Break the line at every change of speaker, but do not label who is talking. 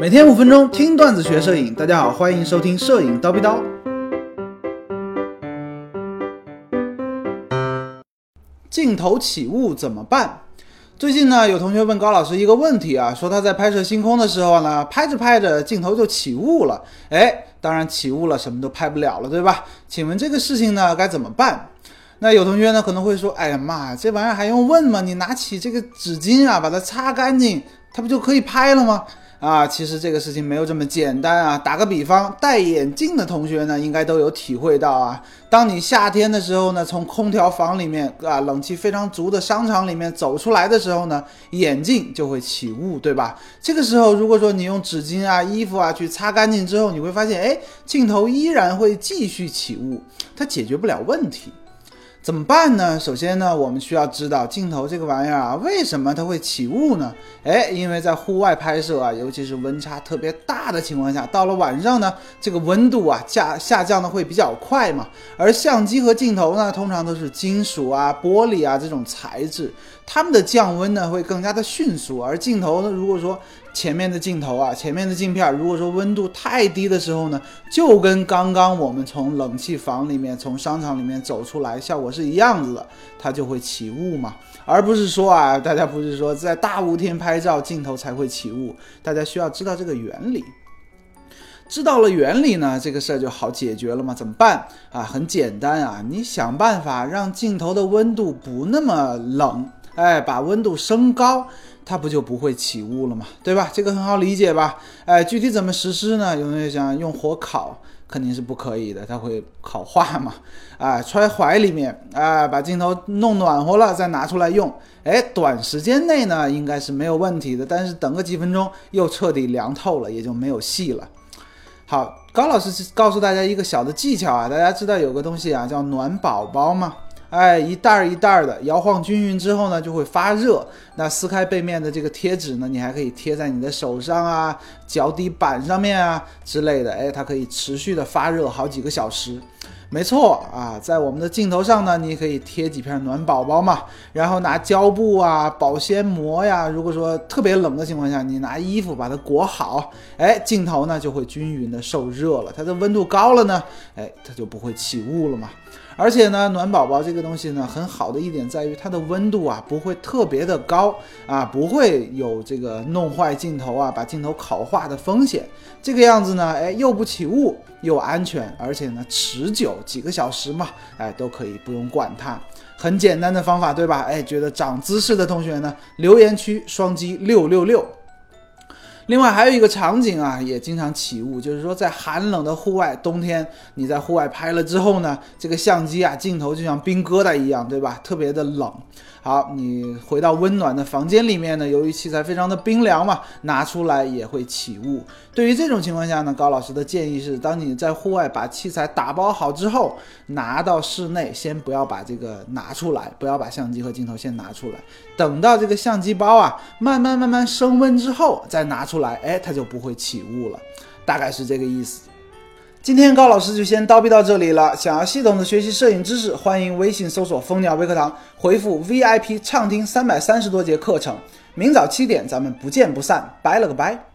每天五分钟听段子学摄影，大家好，欢迎收听摄影叨逼叨。镜头起雾怎么办？最近呢，有同学问高老师一个问题啊，说他在拍摄星空的时候呢，拍着拍着镜头就起雾了。哎，当然起雾了，什么都拍不了了，对吧？请问这个事情呢该怎么办？那有同学呢可能会说，哎呀妈呀，这玩意儿还用问吗？你拿起这个纸巾啊，把它擦干净，它不就可以拍了吗？啊，其实这个事情没有这么简单啊！打个比方，戴眼镜的同学呢，应该都有体会到啊。当你夏天的时候呢，从空调房里面啊，冷气非常足的商场里面走出来的时候呢，眼镜就会起雾，对吧？这个时候，如果说你用纸巾啊、衣服啊去擦干净之后，你会发现，哎，镜头依然会继续起雾，它解决不了问题。怎么办呢？首先呢，我们需要知道镜头这个玩意儿啊，为什么它会起雾呢？哎，因为在户外拍摄啊，尤其是温差特别大的情况下，到了晚上呢，这个温度啊下下降的会比较快嘛。而相机和镜头呢，通常都是金属啊、玻璃啊这种材质，它们的降温呢会更加的迅速。而镜头呢，如果说前面的镜头啊，前面的镜片，如果说温度太低的时候呢，就跟刚刚我们从冷气房里面、从商场里面走出来效果是一样子的，它就会起雾嘛。而不是说啊，大家不是说在大雾天拍照镜头才会起雾，大家需要知道这个原理。知道了原理呢，这个事儿就好解决了嘛？怎么办啊？很简单啊，你想办法让镜头的温度不那么冷。哎，把温度升高，它不就不会起雾了吗？对吧？这个很好理解吧？哎，具体怎么实施呢？有同学想用火烤，肯定是不可以的，它会烤化嘛。啊，揣怀里面，啊，把镜头弄暖和了再拿出来用。哎，短时间内呢应该是没有问题的，但是等个几分钟又彻底凉透了，也就没有戏了。好，高老师告诉大家一个小的技巧啊，大家知道有个东西啊叫暖宝宝吗？哎，一袋儿一袋儿的摇晃均匀之后呢，就会发热。那撕开背面的这个贴纸呢，你还可以贴在你的手上啊、脚底板上面啊之类的。哎，它可以持续的发热好几个小时。没错啊，在我们的镜头上呢，你可以贴几片暖宝宝嘛，然后拿胶布啊、保鲜膜呀。如果说特别冷的情况下，你拿衣服把它裹好，哎，镜头呢就会均匀的受热了。它的温度高了呢，哎，它就不会起雾了嘛。而且呢，暖宝宝这个东西呢，很好的一点在于它的温度啊不会特别的高啊，不会有这个弄坏镜头啊，把镜头烤化的风险。这个样子呢，哎，又不起雾，又安全，而且呢持久，几个小时嘛，哎，都可以不用管它。很简单的方法，对吧？哎，觉得长姿势的同学呢，留言区双击六六六。另外还有一个场景啊，也经常起雾，就是说在寒冷的户外，冬天你在户外拍了之后呢，这个相机啊镜头就像冰疙瘩一样，对吧？特别的冷。好，你回到温暖的房间里面呢，由于器材非常的冰凉嘛，拿出来也会起雾。对于这种情况下呢，高老师的建议是，当你在户外把器材打包好之后，拿到室内，先不要把这个拿出来，不要把相机和镜头先拿出来，等到这个相机包啊慢慢慢慢升温之后再拿出出来，哎，它就不会起雾了，大概是这个意思。今天高老师就先叨逼到这里了。想要系统的学习摄影知识，欢迎微信搜索“蜂鸟微课堂”，回复 VIP 畅听三百三十多节课程。明早七点，咱们不见不散。拜了个拜。